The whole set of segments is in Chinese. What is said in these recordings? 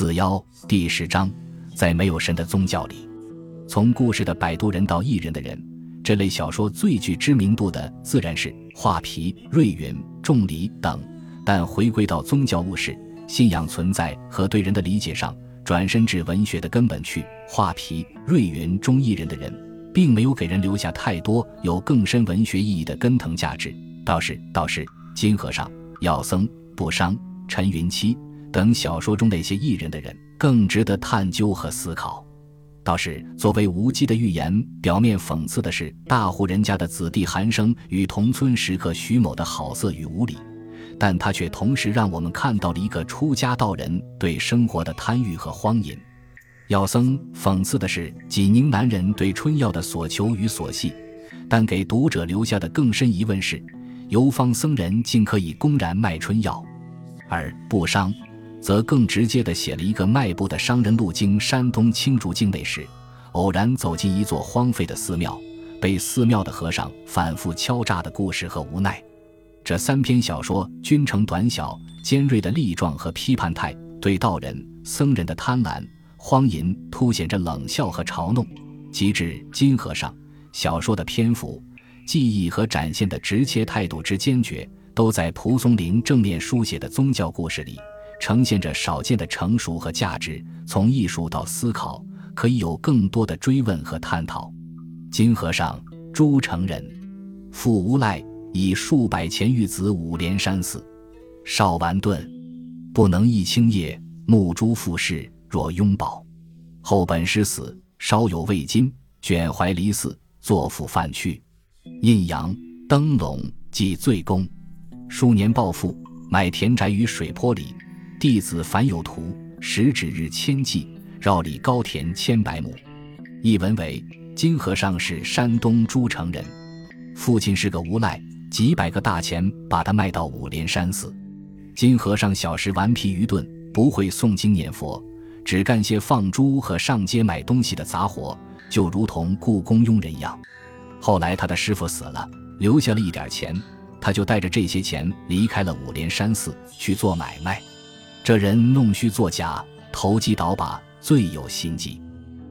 四幺第十章，在没有神的宗教里，从故事的摆渡人到异人的人，这类小说最具知名度的自然是画皮、瑞云、仲离等。但回归到宗教物事、信仰存在和对人的理解上，转身至文学的根本去，画皮、瑞云中异人的人，并没有给人留下太多有更深文学意义的根藤价值。道士、道士、金和尚、药僧、不伤、陈云七。等小说中那些异人的人更值得探究和思考。倒是作为无稽的寓言，表面讽刺的是大户人家的子弟寒生与同村食客徐某的好色与无礼，但他却同时让我们看到了一个出家道人对生活的贪欲和荒淫。药僧讽刺的是济宁男人对春药的所求与所系，但给读者留下的更深疑问是：游方僧人竟可以公然卖春药，而不伤。则更直接地写了一个迈步的商人路经山东青竹境内时，偶然走进一座荒废的寺庙，被寺庙的和尚反复敲诈的故事和无奈。这三篇小说均呈短小尖锐的力状和批判态，对道人、僧人的贪婪、荒淫凸显着冷笑和嘲弄。及至金和尚，小说的篇幅、记忆和展现的直切态度之坚决，都在蒲松龄正面书写的宗教故事里。呈现着少见的成熟和价值，从艺术到思考，可以有更多的追问和探讨。金和尚，朱成人，父无赖，以数百钱玉子五莲山寺。少完顿，不能一青叶，暮珠复世若拥抱。后本师死，稍有未金，卷怀离寺，作父犯去。印阳灯笼即罪功。数年暴富，买田宅于水坡里。弟子凡有图，时指日千计，绕里高田千百亩。译文为：金和尚是山东诸城人，父亲是个无赖，几百个大钱把他卖到五莲山寺。金和尚小时顽皮愚钝，不会诵经念佛，只干些放猪和上街买东西的杂活，就如同故宫佣人一样。后来他的师傅死了，留下了一点钱，他就带着这些钱离开了五莲山寺去做买卖。这人弄虚作假，投机倒把，最有心计。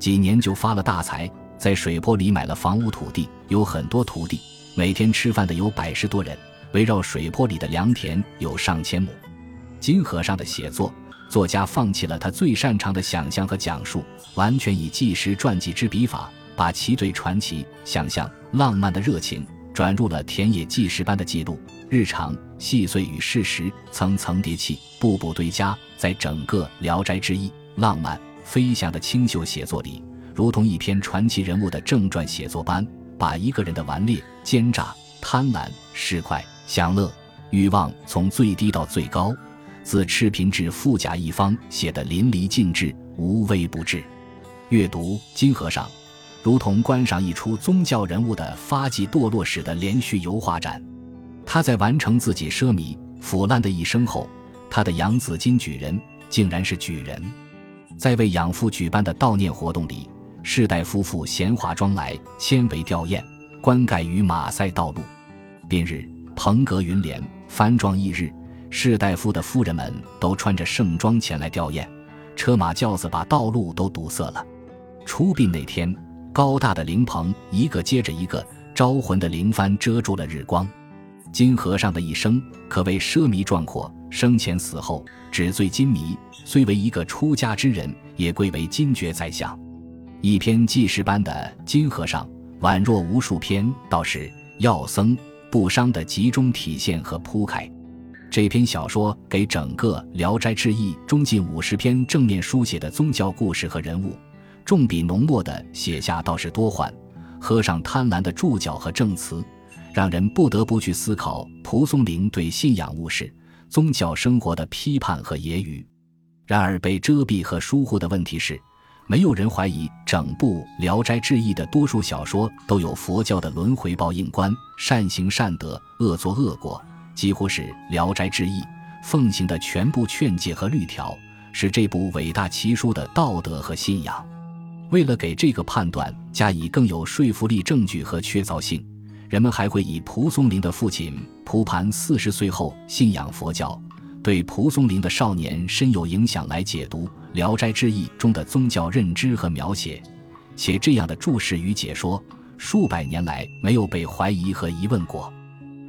几年就发了大财，在水泊里买了房屋土地，有很多徒弟，每天吃饭的有百十多人，围绕水泊里的良田有上千亩。金和尚的写作，作家放弃了他最擅长的想象和讲述，完全以纪实传记之笔法，把其对传奇、想象、浪漫的热情转入了田野纪实般的记录。日常细碎与事实层层叠砌，步步堆加，在整个《聊斋志异》浪漫飞翔的清秀写作里，如同一篇传奇人物的正传写作般，把一个人的顽劣、奸诈、贪婪、市侩、享乐、欲望从最低到最高，自赤贫至富甲一方，写得淋漓尽致，无微不至。阅读金和尚，如同观赏一出宗教人物的发迹堕落史的连续油画展。他在完成自己奢靡腐烂的一生后，他的养子金举人竟然是举人。在为养父举办的悼念活动里，世代夫妇闲化妆来，千围吊唁，冠盖于马赛道路。近日，蓬阁云帘，幡状异日，士大夫的夫人们都穿着盛装前来吊唁，车马轿子把道路都堵塞了。出殡那天，高大的灵棚一个接着一个，招魂的灵幡遮住了日光。金和尚的一生可谓奢靡壮阔，生前死后纸醉金迷。虽为一个出家之人，也贵为金爵宰相。一篇纪实般的《金和尚》，宛若无数篇道士、药僧、不伤的集中体现和铺开。这篇小说给整个《聊斋志异》中近五十篇正面书写的宗教故事和人物，重笔浓墨地写下道士多患、和尚贪婪的注脚和证词。让人不得不去思考蒲松龄对信仰物事、宗教生活的批判和揶揄。然而，被遮蔽和疏忽的问题是，没有人怀疑整部《聊斋志异》的多数小说都有佛教的轮回报应观、善行善德、恶作恶果，几乎是《聊斋志异》奉行的全部劝诫和律条，是这部伟大奇书的道德和信仰。为了给这个判断加以更有说服力证据和确凿性。人们还会以蒲松龄的父亲蒲盘四十岁后信仰佛教，对蒲松龄的少年深有影响来解读《聊斋志异》中的宗教认知和描写，且这样的注释与解说数百年来没有被怀疑和疑问过。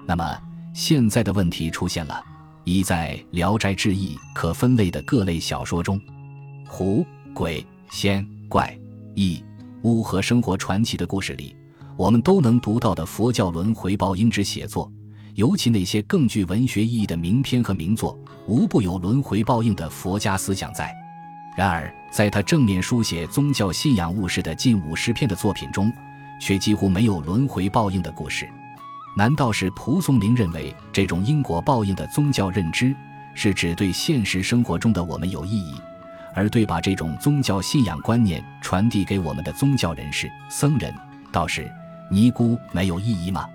那么现在的问题出现了：一在《聊斋志异》可分类的各类小说中，狐、鬼、仙、怪、异、巫和生活传奇的故事里，我们都能读到的佛教轮回报应之写作。尤其那些更具文学意义的名篇和名作，无不有轮回报应的佛家思想在。然而，在他正面书写宗教信仰物事的近五十篇的作品中，却几乎没有轮回报应的故事。难道是蒲松龄认为这种因果报应的宗教认知是只对现实生活中的我们有意义，而对把这种宗教信仰观念传递给我们的宗教人士、僧人、道士、尼姑没有意义吗？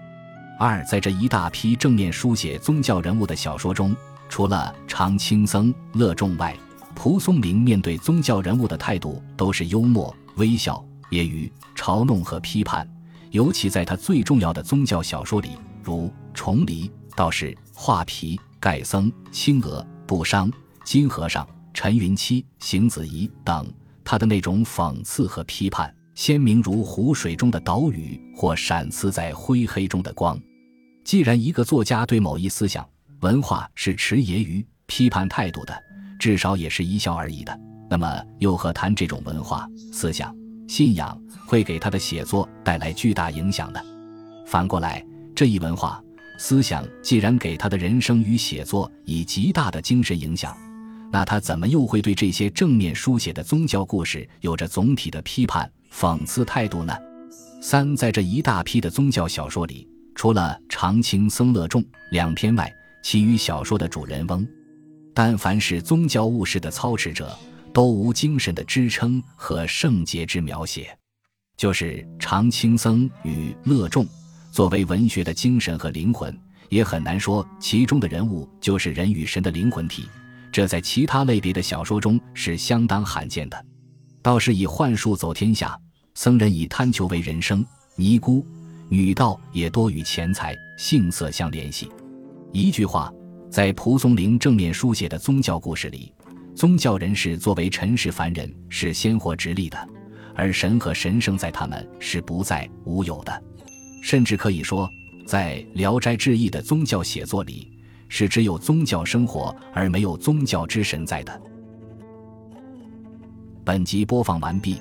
二，在这一大批正面书写宗教人物的小说中，除了常青僧乐众外，蒲松龄面对宗教人物的态度都是幽默、微笑、揶揄、嘲弄和批判。尤其在他最重要的宗教小说里，如《重黎》《道士》《画皮》《盖僧》《青娥》《不伤》《金和尚》《陈云七》《邢子仪》等，他的那种讽刺和批判。鲜明如湖水中的岛屿，或闪刺在灰黑中的光。既然一个作家对某一思想文化是持揶揄批判态度的，至少也是一笑而已的，那么又何谈这种文化思想信仰会给他的写作带来巨大影响呢？反过来，这一文化思想既然给他的人生与写作以极大的精神影响，那他怎么又会对这些正面书写的宗教故事有着总体的批判？讽刺态度呢？三，在这一大批的宗教小说里，除了常青僧乐众两篇外，其余小说的主人翁，但凡是宗教务事的操持者，都无精神的支撑和圣洁之描写。就是常青僧与乐众，作为文学的精神和灵魂，也很难说其中的人物就是人与神的灵魂体。这在其他类别的小说中是相当罕见的。道士以幻术走天下。僧人以贪求为人生，尼姑、女道也多与钱财、性色相联系。一句话，在蒲松龄正面书写的宗教故事里，宗教人士作为尘世凡人是鲜活直立的，而神和神圣在他们是不在无有的。甚至可以说，在《聊斋志异》的宗教写作里，是只有宗教生活而没有宗教之神在的。本集播放完毕。